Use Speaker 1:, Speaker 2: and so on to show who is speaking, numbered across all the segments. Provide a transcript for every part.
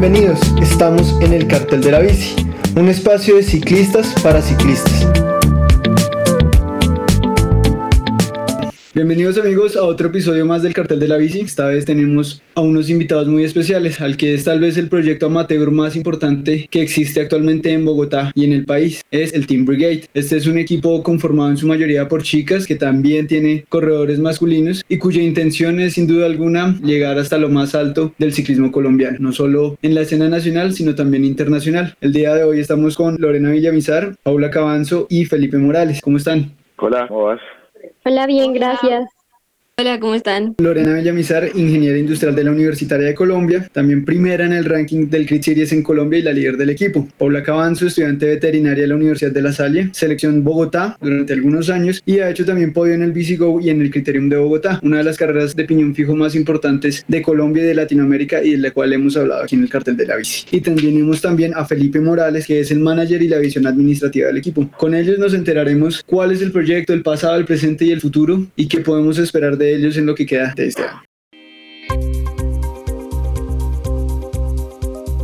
Speaker 1: Bienvenidos, estamos en el Cartel de la Bici, un espacio de ciclistas para ciclistas. Bienvenidos amigos a otro episodio más del Cartel de la Bici. Esta vez tenemos a unos invitados muy especiales, al que es tal vez el proyecto amateur más importante que existe actualmente en Bogotá y en el país. Es el Team Brigade. Este es un equipo conformado en su mayoría por chicas que también tiene corredores masculinos y cuya intención es sin duda alguna llegar hasta lo más alto del ciclismo colombiano, no solo en la escena nacional, sino también internacional. El día de hoy estamos con Lorena Villamizar, Paula Cabanzo y Felipe Morales. ¿Cómo están?
Speaker 2: Hola, ¿cómo vas?
Speaker 3: Hola, bien, gracias.
Speaker 4: Hola, ¿cómo están?
Speaker 1: Lorena Villamizar, ingeniera industrial de la Universitaria de Colombia, también primera en el ranking del Crit Series en Colombia y la líder del equipo. Paula Cabanzo, estudiante veterinaria de la Universidad de La Salle, selección Bogotá durante algunos años y ha hecho también podio en el BiciGo y en el Criterium de Bogotá, una de las carreras de piñón fijo más importantes de Colombia y de Latinoamérica y de la cual hemos hablado aquí en el cartel de la bici. Y tenemos también a Felipe Morales, que es el manager y la visión administrativa del equipo. Con ellos nos enteraremos cuál es el proyecto, el pasado, el presente y el futuro y qué podemos esperar de ellos en lo que queda de este año.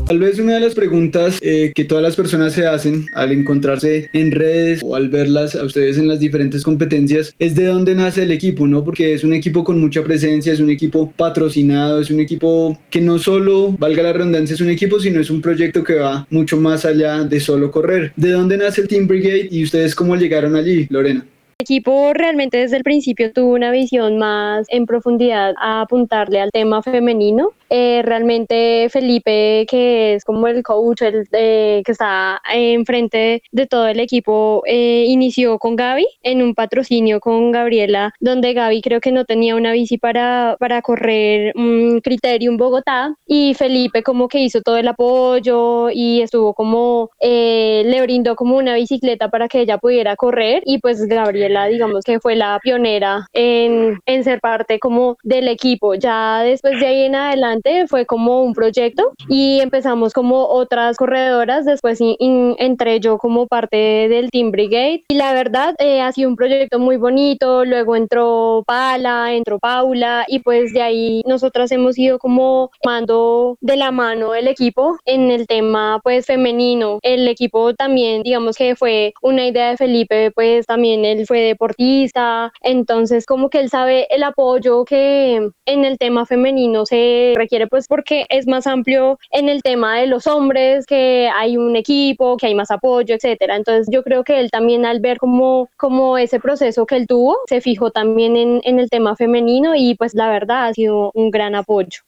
Speaker 1: Tal vez una de las preguntas eh, que todas las personas se hacen al encontrarse en redes o al verlas a ustedes en las diferentes competencias es de dónde nace el equipo, ¿no? Porque es un equipo con mucha presencia, es un equipo patrocinado, es un equipo que no solo, valga la redundancia, es un equipo, sino es un proyecto que va mucho más allá de solo correr. ¿De dónde nace el Team Brigade y ustedes cómo llegaron allí, Lorena?
Speaker 3: Equipo realmente desde el principio tuvo una visión más en profundidad a apuntarle al tema femenino. Eh, realmente Felipe, que es como el coach, el que está enfrente de todo el equipo, eh, inició con Gaby en un patrocinio con Gabriela, donde Gaby creo que no tenía una bici para, para correr un Criterium Bogotá y Felipe como que hizo todo el apoyo y estuvo como, eh, le brindó como una bicicleta para que ella pudiera correr y pues Gabriela digamos que fue la pionera en, en ser parte como del equipo. Ya después de ahí en adelante fue como un proyecto y empezamos como otras corredoras, después entré yo como parte del Team Brigade y la verdad eh, ha sido un proyecto muy bonito, luego entró Pala, entró Paula y pues de ahí nosotras hemos ido como mando de la mano el equipo en el tema pues femenino. El equipo también digamos que fue una idea de Felipe, pues también él fue deportista, entonces como que él sabe el apoyo que en el tema femenino se requiere, pues porque es más amplio en el tema de los hombres, que hay un equipo, que hay más apoyo, etcétera. Entonces yo creo que él también al ver como, como ese proceso que él tuvo, se fijó también en, en el tema femenino y pues la verdad ha sido un gran apoyo.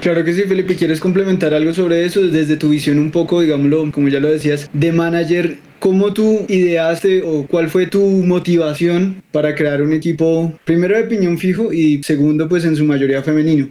Speaker 1: Claro que sí, Felipe, ¿quieres complementar algo sobre eso desde tu visión un poco, digámoslo, como ya lo decías, de manager? ¿Cómo tú ideaste o cuál fue tu motivación para crear un equipo, primero de piñón fijo y segundo, pues en su mayoría femenino?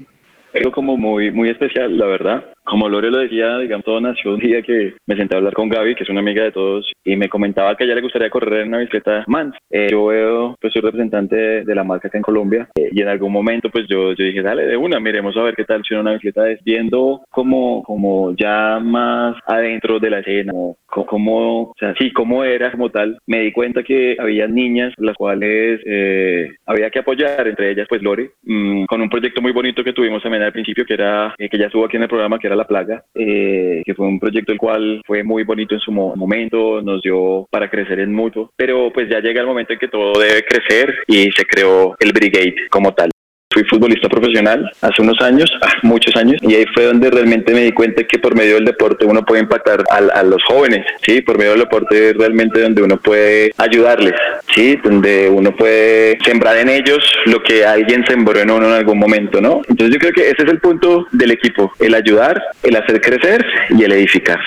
Speaker 2: Algo como muy, muy especial, la verdad como Lore lo decía, digamos, todo nació un día que me senté a hablar con Gaby, que es una amiga de todos, y me comentaba que a ella le gustaría correr en una bicicleta Mans. Eh, yo veo, pues soy representante de, la marca acá en Colombia, eh, y en algún momento, pues yo, yo dije, dale, de una, miremos a ver qué tal si una bicicleta es viendo como, como ya más adentro de la escena, como, o sea, sí, cómo era como tal, me di cuenta que había niñas las cuales eh, había que apoyar, entre ellas, pues Lore, mm, con un proyecto muy bonito que tuvimos también al principio, que era, que ya estuvo aquí en el programa, que era la Plaga, eh, que fue un proyecto el cual fue muy bonito en su momento, nos dio para crecer en mutuo, pero pues ya llega el momento en que todo debe crecer y se creó el Brigade como tal fui futbolista profesional hace unos años, ah, muchos años, y ahí fue donde realmente me di cuenta que por medio del deporte uno puede impactar a, los jóvenes, ¿sí? Por medio del deporte realmente donde uno puede ayudarles, ¿sí? Donde uno puede sembrar en ellos lo que alguien sembró en uno en algún momento, ¿no? Entonces yo creo que ese es el punto del equipo, el ayudar, el hacer crecer y el edificar.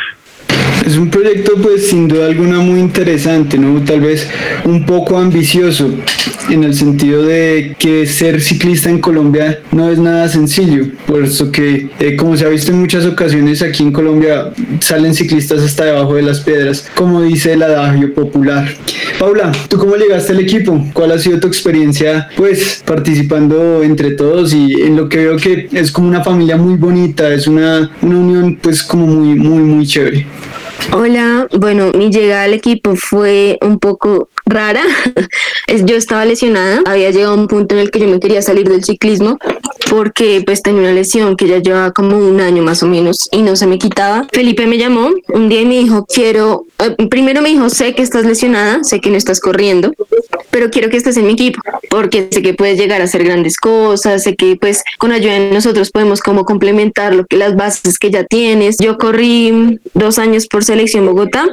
Speaker 1: Es un proyecto pues sin duda alguna muy interesante, ¿no? Tal vez un poco ambicioso en el sentido de que ser ciclista en Colombia no es nada sencillo, por eso que eh, como se ha visto en muchas ocasiones aquí en Colombia salen ciclistas hasta debajo de las piedras, como dice el adagio popular. Paula, ¿tú cómo llegaste al equipo? ¿Cuál ha sido tu experiencia pues participando entre todos y en lo que veo que es como una familia muy bonita, es una, una unión pues como muy muy muy chévere?
Speaker 4: Hola, bueno, mi llegada al equipo fue un poco rara. yo estaba lesionada, había llegado a un punto en el que yo me quería salir del ciclismo porque pues tenía una lesión que ya llevaba como un año más o menos y no se me quitaba. Felipe me llamó un día y me dijo, quiero, eh, primero me dijo, sé que estás lesionada, sé que no estás corriendo, pero quiero que estés en mi equipo porque sé que puedes llegar a hacer grandes cosas, sé que pues con ayuda de nosotros podemos como complementar lo que las bases que ya tienes. Yo corrí dos años por selección Bogotá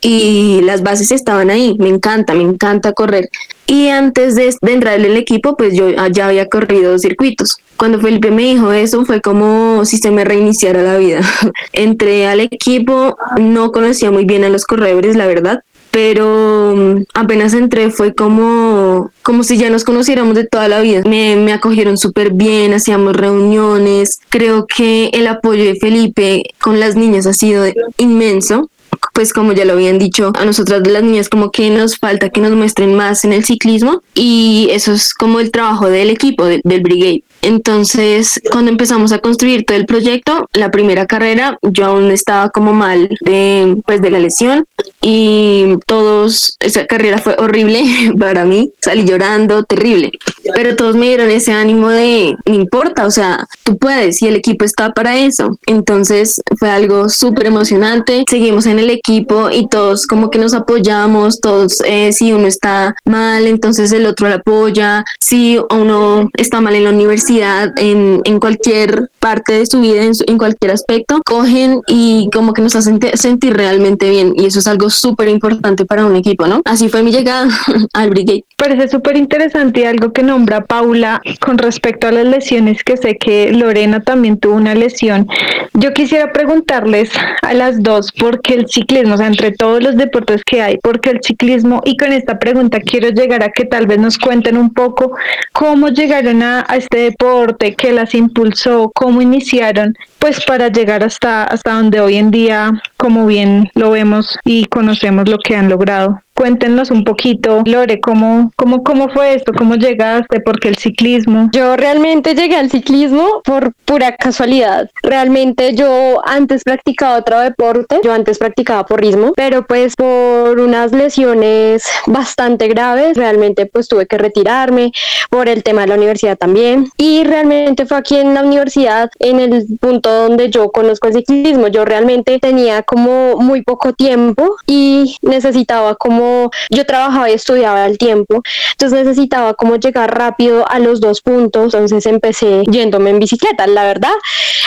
Speaker 4: y las bases estaban ahí, me encanta, me encanta correr. Y antes de, entrar en el equipo, pues yo ya había corrido circuitos. Cuando Felipe me dijo eso, fue como si se me reiniciara la vida. Entré al equipo, no conocía muy bien a los corredores, la verdad, pero mm, apenas entré fue como, como si ya nos conociéramos de toda la vida. Me, me acogieron súper bien, hacíamos reuniones. Creo que el apoyo de Felipe con las niñas ha sido inmenso pues como ya lo habían dicho, a nosotras las niñas como que nos falta que nos muestren más en el ciclismo y eso es como el trabajo del equipo, del Brigade. Entonces, cuando empezamos a construir todo el proyecto, la primera carrera, yo aún estaba como mal de, pues, de la lesión y todos, esa carrera fue horrible para mí, salí llorando, terrible, pero todos me dieron ese ánimo de, no importa, o sea, tú puedes y el equipo está para eso. Entonces, fue algo súper emocionante, seguimos en el equipo y todos como que nos apoyamos, todos, eh, si uno está mal, entonces el otro lo apoya, si uno está mal en la universidad, en, en cualquier parte de su vida, en, cualquier aspecto, cogen y como que nos hacen sentir realmente bien. Y eso es algo súper importante para un equipo, ¿no? Así fue mi llegada al Brigade.
Speaker 5: Parece súper interesante algo que nombra Paula con respecto a las lesiones, que sé que Lorena también tuvo una lesión. Yo quisiera preguntarles a las dos por qué el ciclismo, o sea, entre todos los deportes que hay, por qué el ciclismo, y con esta pregunta quiero llegar a que tal vez nos cuenten un poco cómo llegaron a, a este deporte, qué las impulsó, cómo iniciaron, pues para llegar hasta, hasta donde hoy en día, como bien lo vemos y conocemos lo que han logrado. Cuéntenos un poquito, Lore, ¿cómo, cómo, cómo fue esto? ¿Cómo llegaste? ¿Por qué el ciclismo?
Speaker 3: Yo realmente llegué al ciclismo por pura casualidad. Realmente yo antes practicaba otro deporte, yo antes practicaba porrismo, pero pues por unas lesiones bastante graves, realmente pues tuve que retirarme por el tema de la universidad también. Y realmente fue aquí en la universidad, en el punto donde yo conozco el ciclismo. Yo realmente tenía como muy poco tiempo y necesitaba como yo trabajaba y estudiaba al tiempo, entonces necesitaba como llegar rápido a los dos puntos, entonces empecé yéndome en bicicleta, la verdad,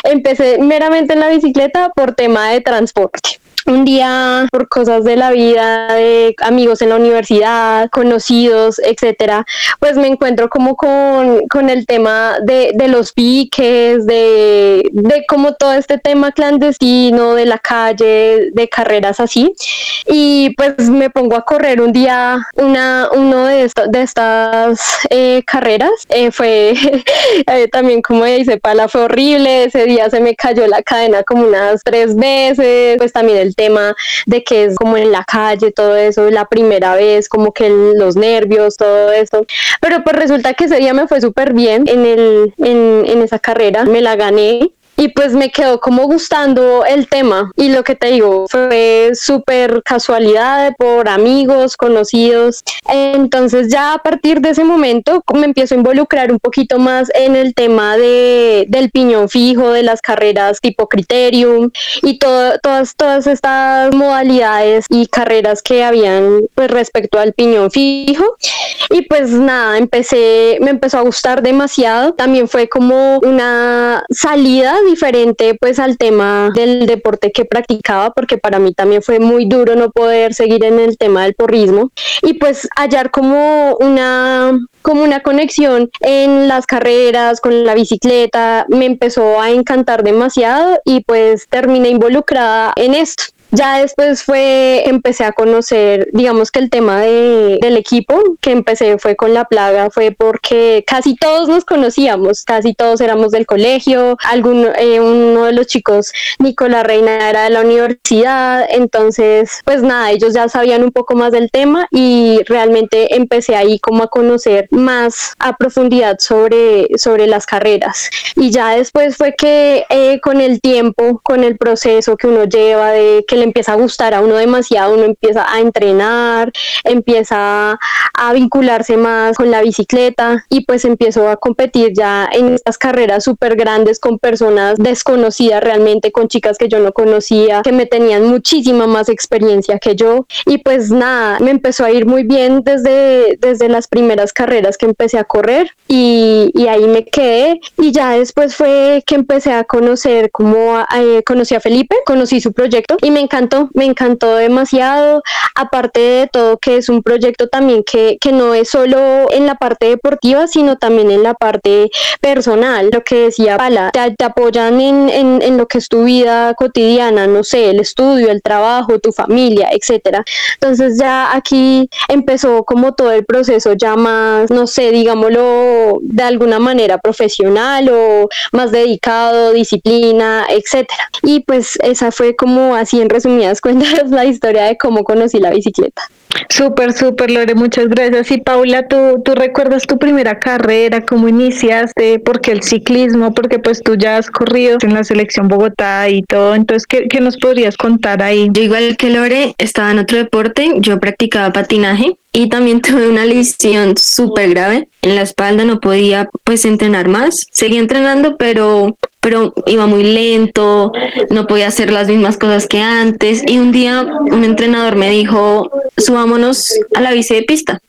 Speaker 3: empecé meramente en la bicicleta por tema de transporte un día por cosas de la vida, de amigos en la universidad, conocidos, etcétera, pues me encuentro como con, con el tema de, de, los piques, de, de como todo este tema clandestino, de la calle, de carreras así. Y pues me pongo a correr un día una, uno de, de estas eh, carreras. Eh, fue eh, también, como dice Pala, fue horrible. Ese día se me cayó la cadena como unas tres veces. Pues también el tema de que es como en la calle, todo eso, la primera vez, como que los nervios, todo eso. Pero pues resulta que ese día me fue súper bien en, el, en, en esa carrera, me la gané y pues me quedó como gustando el tema y lo que te digo fue súper casualidad por amigos, conocidos. Entonces ya a partir de ese momento me empiezo a involucrar un poquito más en el tema de, del piñón fijo, de las carreras tipo criterium y todas, todas estas modalidades y carreras que habían pues respecto al piñón fijo. Y pues nada, empecé, me empezó a gustar demasiado. También fue como una salida diferente pues al tema del deporte que practicaba porque para mí también fue muy duro no poder seguir en el tema del porrismo. Y pues hallar como una como una conexión en las carreras con la bicicleta me empezó a encantar demasiado y pues terminé involucrada en esto ya después fue, empecé a conocer, digamos que el tema de, del equipo que empecé fue con la plaga, fue porque casi todos nos conocíamos, casi todos éramos del colegio, algún, eh, uno de los chicos, Nicolás Reina, era de la universidad, entonces pues nada, ellos ya sabían un poco más del tema y realmente empecé ahí como a conocer más a profundidad sobre, sobre las carreras. Y ya después fue que eh, con el tiempo, con el proceso que uno lleva de que le empieza a gustar a uno demasiado, uno empieza a entrenar, empieza a vincularse más con la bicicleta y pues empiezo a competir ya en estas carreras súper grandes con personas desconocidas realmente, con chicas que yo no conocía, que me tenían muchísima más experiencia que yo. Y pues nada, me empezó a ir muy bien desde, desde las primeras carreras que empecé a correr y, y ahí me quedé. Y ya después fue que empecé a conocer como eh, conocí a Felipe, conocí su proyecto y me encantó, me encantó demasiado, aparte de todo que es un proyecto también que, que no es solo en la parte deportiva, sino también en la parte personal, lo que decía Pala, te, apoyan en, en, en, lo que es tu vida cotidiana, no sé, el estudio, el trabajo, tu familia, etcétera. Entonces ya aquí empezó como todo el proceso ya más, no sé, digámoslo de alguna manera profesional o más dedicado, disciplina, etcétera. Y pues esa fue como así en resumidas cuentas la historia de cómo conocí la bicicleta.
Speaker 5: Súper, súper, Lore, muchas gracias. Y Paula, ¿tú, ¿tú recuerdas tu primera carrera? ¿Cómo iniciaste? ¿Por qué el ciclismo? Porque pues tú ya has corrido en la selección Bogotá y todo. Entonces, ¿qué, qué nos podrías contar ahí?
Speaker 4: Yo igual que Lore, estaba en otro deporte, yo practicaba patinaje y también tuve una lesión súper grave en la espalda, no podía pues entrenar más. Seguía entrenando, pero pero iba muy lento, no podía hacer las mismas cosas que antes. Y un día un entrenador me dijo, subámonos a la bici de pista.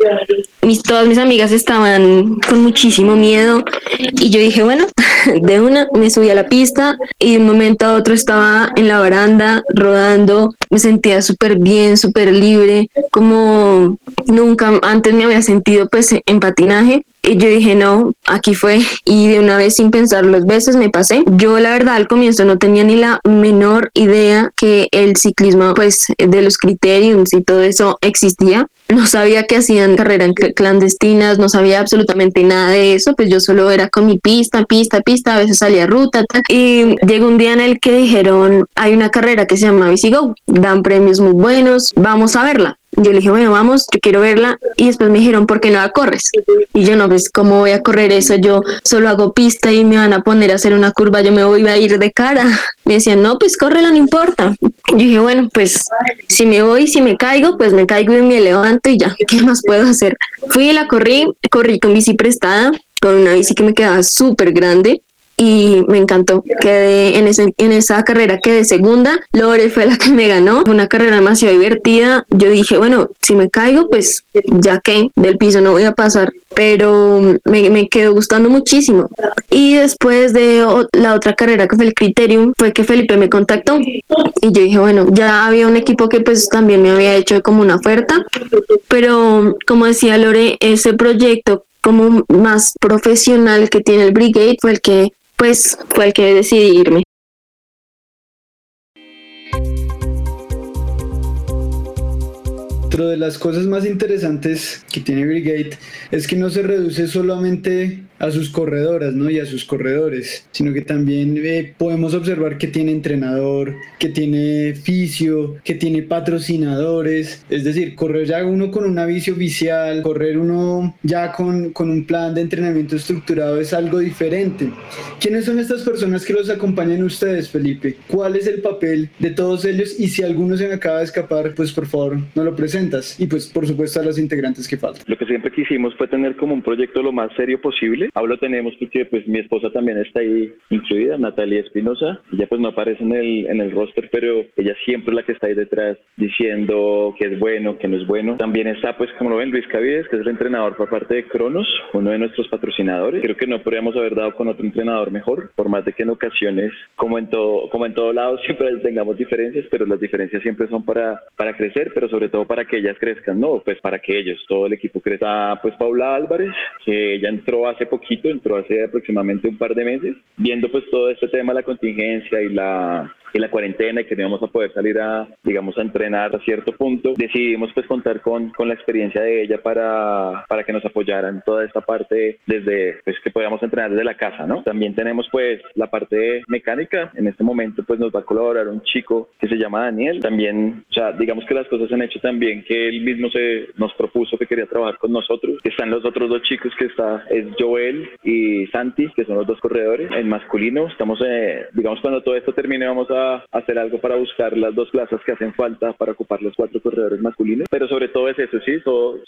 Speaker 4: Mis, todas mis amigas estaban con muchísimo miedo y yo dije, bueno, de una me subí a la pista y de un momento a otro estaba en la baranda rodando, me sentía súper bien, súper libre, como nunca antes me había sentido pues en patinaje y yo dije, no, aquí fue. Y de una vez sin pensar los veces me pasé. Yo la verdad al comienzo no tenía ni la menor idea que el ciclismo, pues de los criterios y todo eso existía. No sabía que hacían carreras clandestinas, no sabía absolutamente nada de eso, pues yo solo era con mi pista, pista, pista, a veces salía ruta. Y llegó un día en el que dijeron, hay una carrera que se llama Go, dan premios muy buenos, vamos a verla. Yo le dije, bueno, vamos, yo quiero verla. Y después me dijeron, ¿por qué no la corres? Y yo no, pues, ¿cómo voy a correr eso? Yo solo hago pista y me van a poner a hacer una curva, yo me voy a ir de cara. Me decían, no, pues córrela, no importa. Yo dije, bueno, pues si me voy, si me caigo, pues me caigo y me levanto y ya, ¿qué más puedo hacer? Fui y la corrí, corrí con bici prestada, con una bici que me quedaba súper grande y me encantó. Quedé en, ese, en esa carrera, quedé segunda. Lore fue la que me ganó. Fue una carrera demasiado divertida. Yo dije, bueno, si me caigo, pues ya que del piso no voy a pasar. Pero me, me quedó gustando muchísimo. Y después de la otra carrera que fue el Criterium, fue que Felipe me contactó. Y yo dije, bueno, ya había un equipo que pues también me había hecho como una oferta. Pero como decía Lore, ese proyecto como más profesional que tiene el Brigade fue el que pues fue que decidí irme.
Speaker 1: Dentro de las cosas más interesantes que tiene Brigade es que no se reduce solamente a sus corredoras ¿no? y a sus corredores, sino que también eh, podemos observar que tiene entrenador, que tiene fisio, que tiene patrocinadores, es decir, correr ya uno con una vicio oficial, correr uno ya con, con un plan de entrenamiento estructurado es algo diferente. ¿Quiénes son estas personas que los acompañan ustedes, Felipe? ¿Cuál es el papel de todos ellos? Y si alguno se me acaba de escapar, pues por favor, no lo presentas. Y pues por supuesto a los integrantes que faltan.
Speaker 2: Lo que siempre quisimos fue tener como un proyecto lo más serio posible Hablo tenemos porque pues mi esposa también está ahí incluida, Natalia Espinosa. Ella pues no aparece en el, en el roster, pero ella siempre es la que está ahí detrás diciendo que es bueno, que no es bueno. También está pues como lo ven Luis Cavides, que es el entrenador por parte de Cronos, uno de nuestros patrocinadores. Creo que no podríamos haber dado con otro entrenador mejor, por más de que en ocasiones, como en todo, como en todo lado, siempre tengamos diferencias, pero las diferencias siempre son para, para crecer, pero sobre todo para que ellas crezcan, no, pues para que ellos, todo el equipo crezca. Pues Paula Álvarez, que ella entró hace poco entró hace aproximadamente un par de meses, viendo pues todo este tema de la contingencia y la en la cuarentena y que no íbamos a poder salir a, digamos, a entrenar a cierto punto, decidimos pues contar con, con la experiencia de ella para, para que nos apoyara en toda esta parte desde, pues que podíamos entrenar desde la casa, ¿no? También tenemos pues la parte mecánica, en este momento pues nos va a colaborar un chico que se llama Daniel, también, o sea, digamos que las cosas se han hecho también que él mismo se nos propuso que quería trabajar con nosotros, están los otros dos chicos que está, es Joel y Santi, que son los dos corredores, en masculino, estamos, eh, digamos, cuando todo esto termine vamos a hacer algo para buscar las dos plazas que hacen falta para ocupar los cuatro corredores masculinos, pero sobre todo es eso, sí,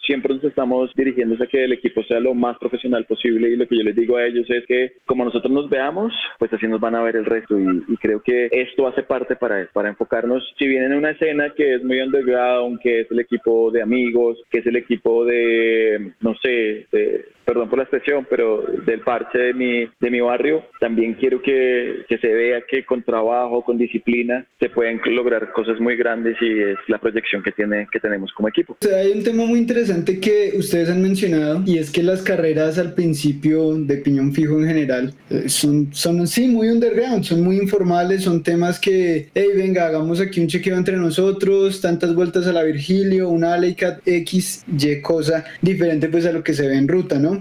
Speaker 2: siempre nos estamos dirigiéndose a que el equipo sea lo más profesional posible y lo que yo les digo a ellos es que como nosotros nos veamos, pues así nos van a ver el resto y, creo que esto hace parte para para enfocarnos, si bien en una escena que es muy underground, que es el equipo de amigos, que es el equipo de, no sé, de perdón por la expresión, pero del parche de mi, de mi barrio, también quiero que, que, se vea que con trabajo, con disciplina, se pueden lograr cosas muy grandes y es la proyección que, tiene, que tenemos como equipo.
Speaker 1: hay un tema muy interesante que ustedes han mencionado y es que las carreras al principio de piñón fijo en general eh, son, son sí, muy underground, son muy informales, son temas que, hey, venga, hagamos aquí un chequeo entre nosotros, tantas vueltas a la Virgilio, una Leica X, Y cosa diferente pues a lo que se ve en ruta, ¿no?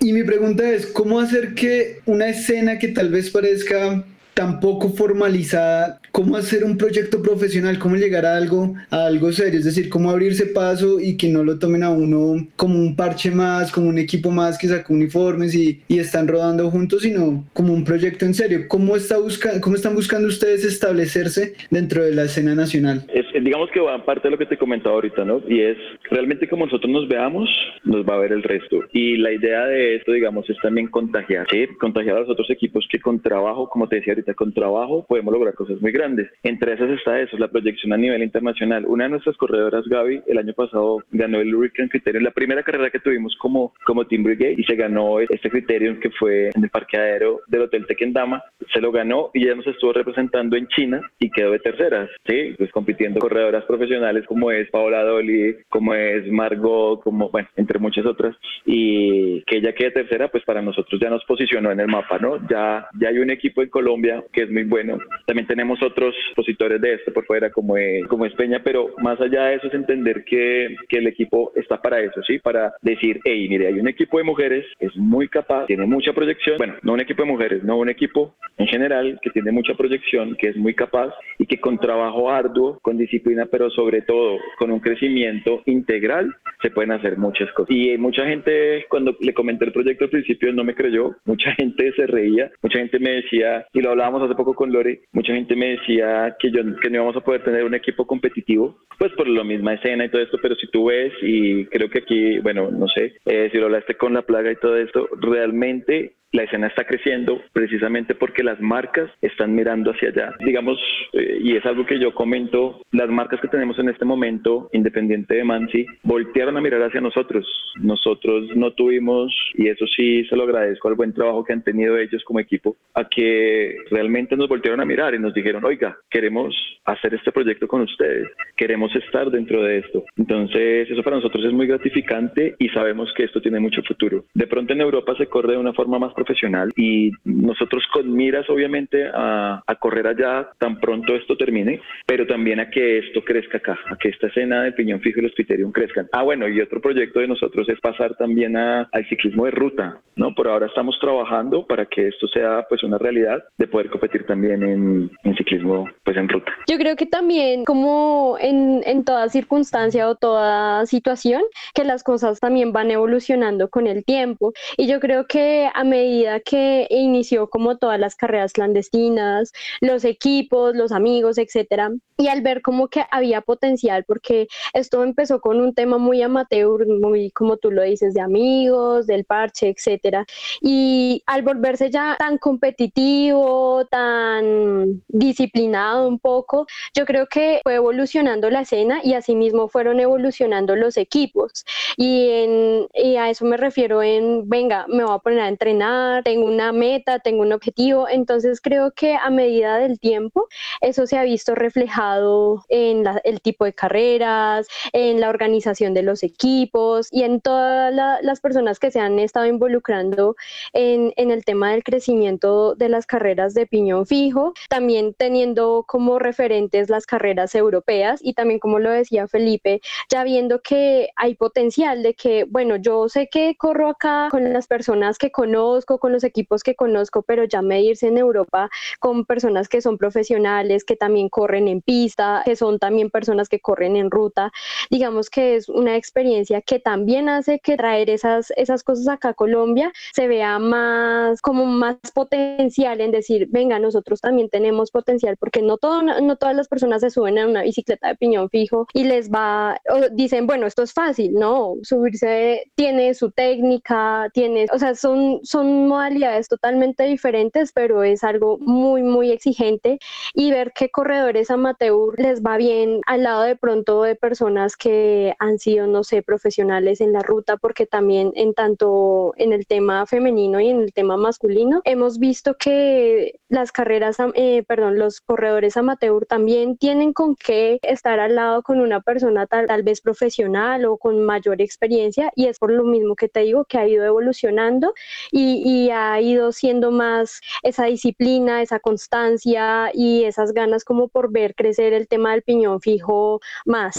Speaker 1: Y mi pregunta es, ¿cómo hacer que una escena que tal vez parezca tan poco formalizada, cómo hacer un proyecto profesional, cómo llegar a algo, a algo serio, es decir, cómo abrirse paso y que no lo tomen a uno como un parche más, como un equipo más que sacó uniformes y, y están rodando juntos, sino como un proyecto en serio. ¿Cómo, está busca ¿Cómo están buscando ustedes establecerse dentro de la escena nacional?
Speaker 2: Es, digamos que va parte de lo que te comentaba ahorita, ¿no? Y es realmente como nosotros nos veamos, nos va a ver el resto. Y la idea de esto, digamos, es también contagiar, ¿sí? Contagiar a los otros equipos que con trabajo, como te decía ahorita, con trabajo podemos lograr cosas muy grandes. Entre esas está eso, la proyección a nivel internacional. Una de nuestras corredoras, Gaby, el año pasado ganó el Hurricane Criterium, la primera carrera que tuvimos como, como Team Brigade, y se ganó este Criterium que fue en el parqueadero del Hotel Tequendama. Se lo ganó y ya nos estuvo representando en China y quedó de terceras, ¿sí? Pues compitiendo corredoras profesionales como es Paola Dolly, como es Margot, como, bueno, entre muchas otras. Y que ella quede tercera, pues para nosotros ya nos posicionó en el mapa, ¿no? Ya, ya hay un equipo en Colombia que es muy bueno. También tenemos otros expositores de esto por fuera, como es, como es Peña, pero más allá de eso es entender que, que el equipo está para eso, ¿sí? Para decir, hey, mire, hay un equipo de mujeres, es muy capaz, tiene mucha proyección, bueno, no un equipo de mujeres, no un equipo en general que tiene mucha proyección, que es muy capaz y que con trabajo arduo, con disciplina, pero sobre todo con un crecimiento integral, se pueden hacer muchas cosas. Y mucha gente, cuando le comenté el proyecto al principio, no me creyó, mucha gente se reía, mucha gente me decía, y lo hablábamos hace poco con Lore, mucha gente me decía que, yo, que no íbamos a poder tener un equipo competitivo, pues por la misma escena y todo esto, pero si tú ves, y creo que aquí, bueno, no sé, eh, si lo hablaste con la plaga y todo esto, realmente la escena está creciendo precisamente porque las marcas están mirando hacia allá. Digamos, eh, y es algo que yo comento, las marcas que tenemos en este momento, independiente de Mansi, voltearon a mirar hacia nosotros. Nosotros no tuvimos, y eso sí se lo agradezco al buen trabajo que han tenido ellos como equipo, a que realmente nos voltearon a mirar y nos dijeron, oiga, queremos hacer este proyecto con ustedes, queremos estar dentro de esto. Entonces, eso para nosotros es muy gratificante y sabemos que esto tiene mucho futuro. De pronto en Europa se corre de una forma más profesional y nosotros con miras obviamente a, correr allá tan pronto esto termine, pero también a que esto crezca acá, a que esta escena de Piñón Fijo y los Criterium crezcan. Ah, bueno, y otro proyecto de nosotros es pasar también a, al ciclismo de ruta, ¿no? Por ahora estamos trabajando para que esto sea pues una realidad de poder competir también en, en ciclismo pues en ruta.
Speaker 3: Yo creo que también como en, en toda circunstancia o toda situación, que las cosas también van evolucionando con el tiempo y yo creo que a medida que inició como todas las carreras clandestinas, los equipos, los amigos, etcétera, y al ver como que había potencial, porque esto empezó con un tema muy amateur, muy como tú lo dices, de amigos, del parche, etcétera, y al volverse ya tan competitivo, tan disciplinado un poco, yo creo que fue evolucionando la escena y asimismo fueron evolucionando los equipos, y, en, y a eso me refiero en, venga, me voy a poner a entrenar, tengo una meta, tengo un objetivo. Entonces creo que a medida del tiempo eso se ha visto reflejado en el tipo de carreras, en la organización de los equipos y en todas las personas que se han estado involucrando en, en el tema del crecimiento de las carreras de piñón fijo, también teniendo como referentes las carreras europeas y también como lo decía Felipe, ya viendo que hay potencial de que, bueno, yo sé que corro acá con las personas que conozco, conozco, con los equipos que conozco, pero ya medirse en Europa con personas que son profesionales, que también corren en pista, que son también personas que corren en ruta, digamos que es una experiencia que también hace que traer esas, esas cosas acá a Colombia se vea más como más potencial en decir, venga, nosotros también tenemos potencial, porque no, todo, no todas las personas se suben a una bicicleta de piñón fijo y les va, o dicen, bueno, esto es fácil, no, subirse tiene su técnica, tiene, o sea, son, son modalidades totalmente diferentes, pero es algo muy, muy exigente y ver qué corredores amateur les va bien al lado de pronto de personas que han sido, no sé, profesionales en la ruta, porque también en tanto en el tema femenino y en el tema masculino, hemos visto que las carreras, eh, perdón, los corredores amateur también tienen con qué estar al lado con una persona tal, tal vez profesional o con mayor experiencia y es por lo mismo que te digo que ha ido evolucionando y, y ha ido siendo más esa disciplina, esa constancia y esas ganas como por ver crecer el tema del piñón fijo más.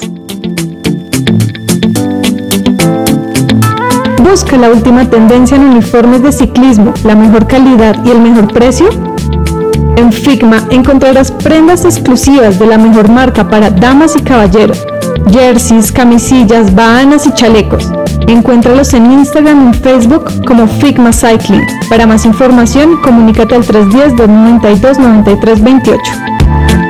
Speaker 5: Busca la última tendencia en uniformes de ciclismo, la mejor calidad y el mejor precio. En Figma encontrarás prendas exclusivas de la mejor marca para damas y caballeros, jerseys, camisillas, bahanas y chalecos. Encuéntralos en Instagram y Facebook como Figma Cycling. Para más información, comunícate al 310-292-9328.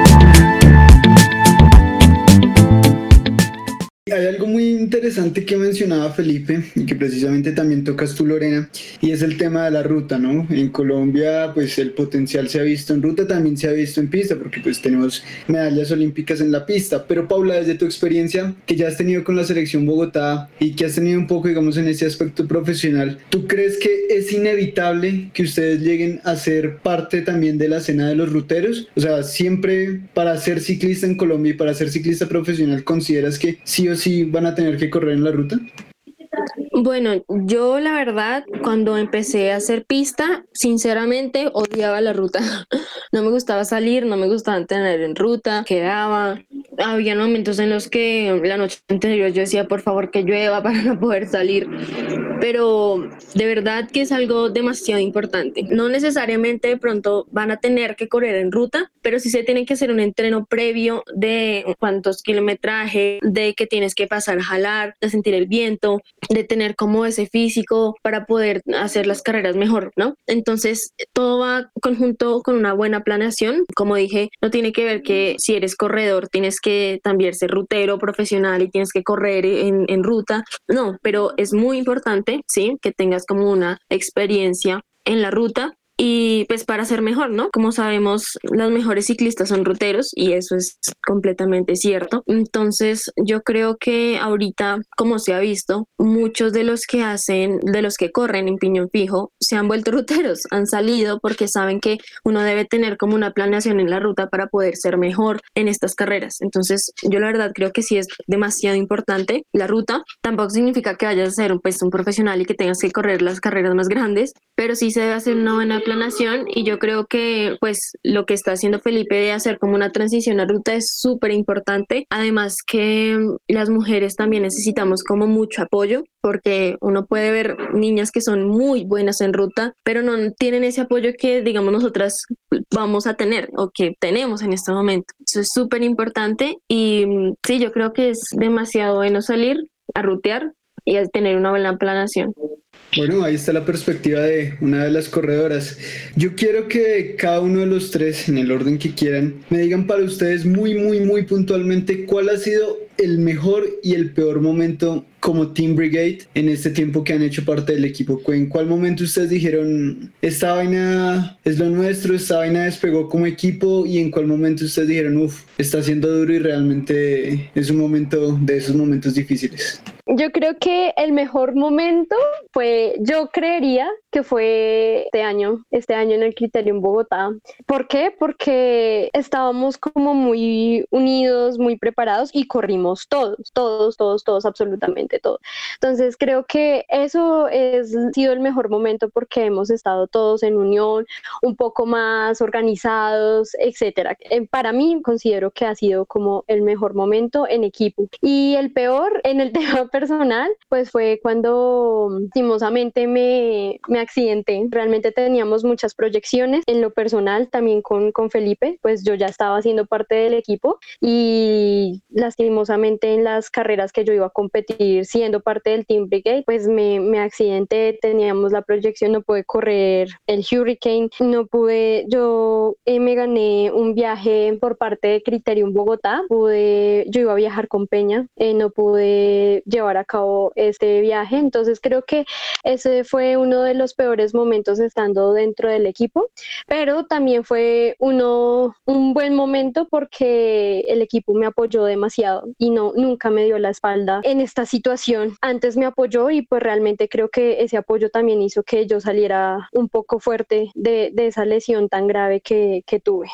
Speaker 1: Interesante que mencionaba Felipe y que precisamente también tocas tú, Lorena, y es el tema de la ruta, ¿no? En Colombia, pues el potencial se ha visto en ruta, también se ha visto en pista, porque pues tenemos medallas olímpicas en la pista. Pero Paula, desde tu experiencia que ya has tenido con la selección Bogotá y que has tenido un poco, digamos, en ese aspecto profesional, ¿tú crees que es inevitable que ustedes lleguen a ser parte también de la escena de los ruteros? O sea, siempre para ser ciclista en Colombia y para ser ciclista profesional, ¿consideras que sí o sí van a tener que correr en la ruta?
Speaker 4: Bueno, yo la verdad, cuando empecé a hacer pista, sinceramente odiaba la ruta. No me gustaba salir, no me gustaba tener en ruta, quedaba. Había momentos en los que la noche anterior yo decía, por favor, que llueva para no poder salir. Pero de verdad que es algo demasiado importante. No necesariamente de pronto van a tener que correr en ruta, pero sí se tiene que hacer un entreno previo de cuántos kilometrajes, de que tienes que pasar a jalar, de sentir el viento, de tener como ese físico para poder hacer las carreras mejor, ¿no? Entonces, todo va conjunto con una buena planeación. Como dije, no tiene que ver que si eres corredor tienes que también ser rutero profesional y tienes que correr en, en ruta. No, pero es muy importante, ¿sí? Que tengas como una experiencia en la ruta y pues para ser mejor, ¿no? Como sabemos, los mejores ciclistas son ruteros y eso es completamente cierto. Entonces, yo creo que ahorita, como se ha visto, muchos de los que hacen, de los que corren en piñón fijo, se han vuelto ruteros, han salido porque saben que uno debe tener como una planeación en la ruta para poder ser mejor en estas carreras. Entonces, yo la verdad creo que sí es demasiado importante la ruta. Tampoco significa que vayas a ser pues, un profesional y que tengas que correr las carreras más grandes, pero sí se debe hacer una buena planación y yo creo que pues lo que está haciendo Felipe de hacer como una transición a ruta es súper importante. Además que las mujeres también necesitamos como mucho apoyo porque uno puede ver niñas que son muy buenas en ruta, pero no tienen ese apoyo que digamos nosotras vamos a tener o que tenemos en este momento. Eso es súper importante y sí, yo creo que es demasiado bueno salir a rutear y tener una buena planación.
Speaker 1: Bueno, ahí está la perspectiva de una de las corredoras. Yo quiero que cada uno de los tres, en el orden que quieran, me digan para ustedes muy, muy, muy puntualmente cuál ha sido el mejor y el peor momento como Team Brigade en este tiempo que han hecho parte del equipo? ¿En cuál momento ustedes dijeron, esta vaina es lo nuestro, esta vaina despegó como equipo? ¿Y en cuál momento ustedes dijeron, uff, está siendo duro y realmente es un momento de esos momentos difíciles?
Speaker 3: Yo creo que el mejor momento fue, yo creería que fue este año, este año en el Criterio en Bogotá. ¿Por qué? Porque estábamos como muy unidos, muy preparados y corrimos todos, todos, todos, todos, absolutamente todos. Entonces creo que eso es sido el mejor momento porque hemos estado todos en unión, un poco más organizados, etcétera. Eh, para mí considero que ha sido como el mejor momento en equipo y el peor en el tema personal, pues fue cuando lastimosamente me, me accidenté. Realmente teníamos muchas proyecciones. En lo personal, también con, con Felipe, pues yo ya estaba siendo parte del equipo y lastimosamente en las carreras que yo iba a competir siendo parte del Team Brigade, pues me, me accidenté, teníamos la proyección, no pude correr el Hurricane, no pude, yo eh, me gané un viaje por parte de Criterium Bogotá, pude, yo iba a viajar con Peña, eh, no pude llevar a cabo este viaje, entonces creo que ese fue uno de los peores momentos estando dentro del equipo, pero también fue uno, un buen momento porque el equipo me apoyó demasiado y no, nunca me dio la espalda en esta situación. Antes me apoyó y pues realmente creo que ese apoyo también hizo que yo saliera un poco fuerte de, de esa lesión tan grave que, que tuve.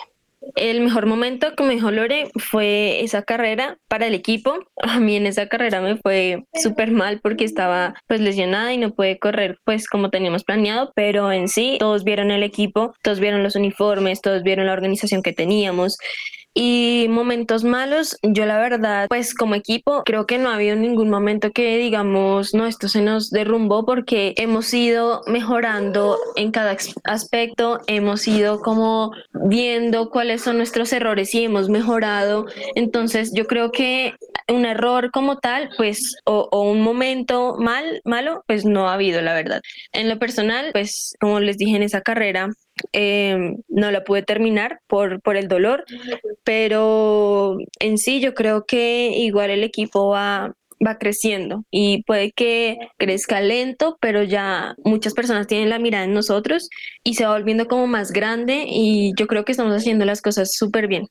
Speaker 4: El mejor momento, como dijo Lore, fue esa carrera para el equipo. A mí en esa carrera me fue súper mal porque estaba pues lesionada y no pude correr pues como teníamos planeado, pero en sí todos vieron el equipo, todos vieron los uniformes, todos vieron la organización que teníamos. Y momentos malos, yo la verdad, pues como equipo, creo que no ha habido ningún momento que digamos, no, esto se nos derrumbó porque hemos ido mejorando en cada aspecto, hemos ido como viendo cuáles son nuestros errores y hemos mejorado. Entonces yo creo que un error como tal, pues, o, o un momento mal, malo, pues no ha habido, la verdad. En lo personal, pues, como les dije en esa carrera, eh, no la pude terminar por, por el dolor, pero en sí yo creo que igual el equipo va, va creciendo y puede que crezca lento, pero ya muchas personas tienen la mirada en nosotros y se va volviendo como más grande y yo creo que estamos haciendo las cosas súper bien.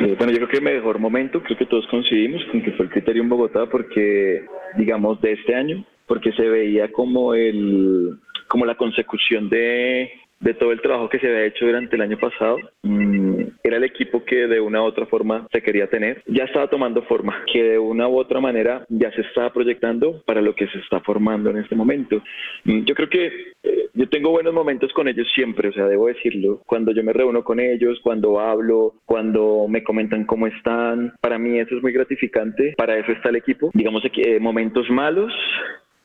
Speaker 2: Eh, bueno, yo creo que el mejor momento, creo que todos coincidimos con que fue el criterio en Bogotá porque, digamos, de este año, porque se veía como el, como la consecución de, de todo el trabajo que se había hecho durante el año pasado. Mm, era el equipo que de una u otra forma se quería tener. Ya estaba tomando forma, que de una u otra manera ya se estaba proyectando para lo que se está formando en este momento. Mm, yo creo que eh, yo tengo buenos momentos con ellos siempre, o sea, debo decirlo. Cuando yo me reúno con ellos, cuando hablo, cuando me comentan cómo están, para mí eso es muy gratificante. Para eso está el equipo. Digamos que eh, momentos malos,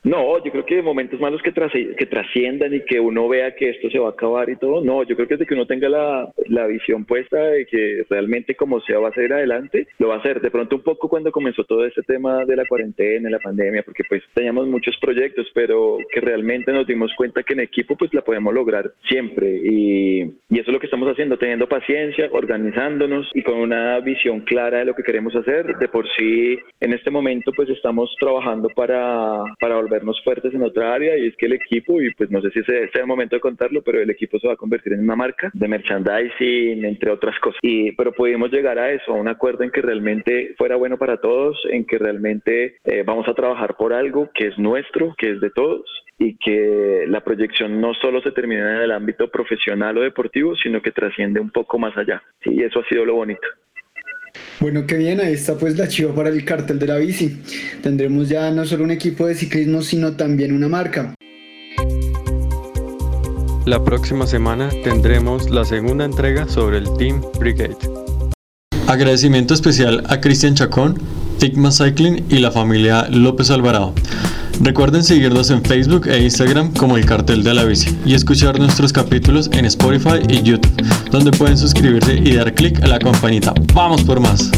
Speaker 2: no, yo creo que momentos malos que, que trasciendan y que uno vea que esto se va a acabar y todo, no, yo creo que desde que uno tenga la, la visión puesta de que realmente como sea va a ser adelante, lo va a hacer. De pronto un poco cuando comenzó todo este tema de la cuarentena, la pandemia, porque pues teníamos muchos proyectos, pero que realmente nos dimos cuenta que en equipo pues la podemos lograr siempre y, y eso es lo que estamos haciendo, teniendo paciencia, organizándonos y con una visión clara de lo que queremos hacer. De por sí, en este momento pues estamos trabajando para, para volver fuertes en otra área y es que el equipo, y pues no sé si sea el momento de contarlo, pero el equipo se va a convertir en una marca de merchandising, entre otras cosas. Y, pero pudimos llegar a eso, a un acuerdo en que realmente fuera bueno para todos, en que realmente eh, vamos a trabajar por algo que es nuestro, que es de todos y que la proyección no solo se termina en el ámbito profesional o deportivo, sino que trasciende un poco más allá. y eso ha sido lo bonito.
Speaker 1: Bueno, qué bien, ahí está pues la chiva para el cartel de la bici. Tendremos ya no solo un equipo de ciclismo, sino también una marca.
Speaker 6: La próxima semana tendremos la segunda entrega sobre el Team Brigade. Agradecimiento especial a Cristian Chacón, Figma Cycling y la familia López Alvarado. Recuerden seguirnos en Facebook e Instagram como El Cartel de la Bici y escuchar nuestros capítulos en Spotify y YouTube, donde pueden suscribirse y dar clic a la campanita. ¡Vamos por más!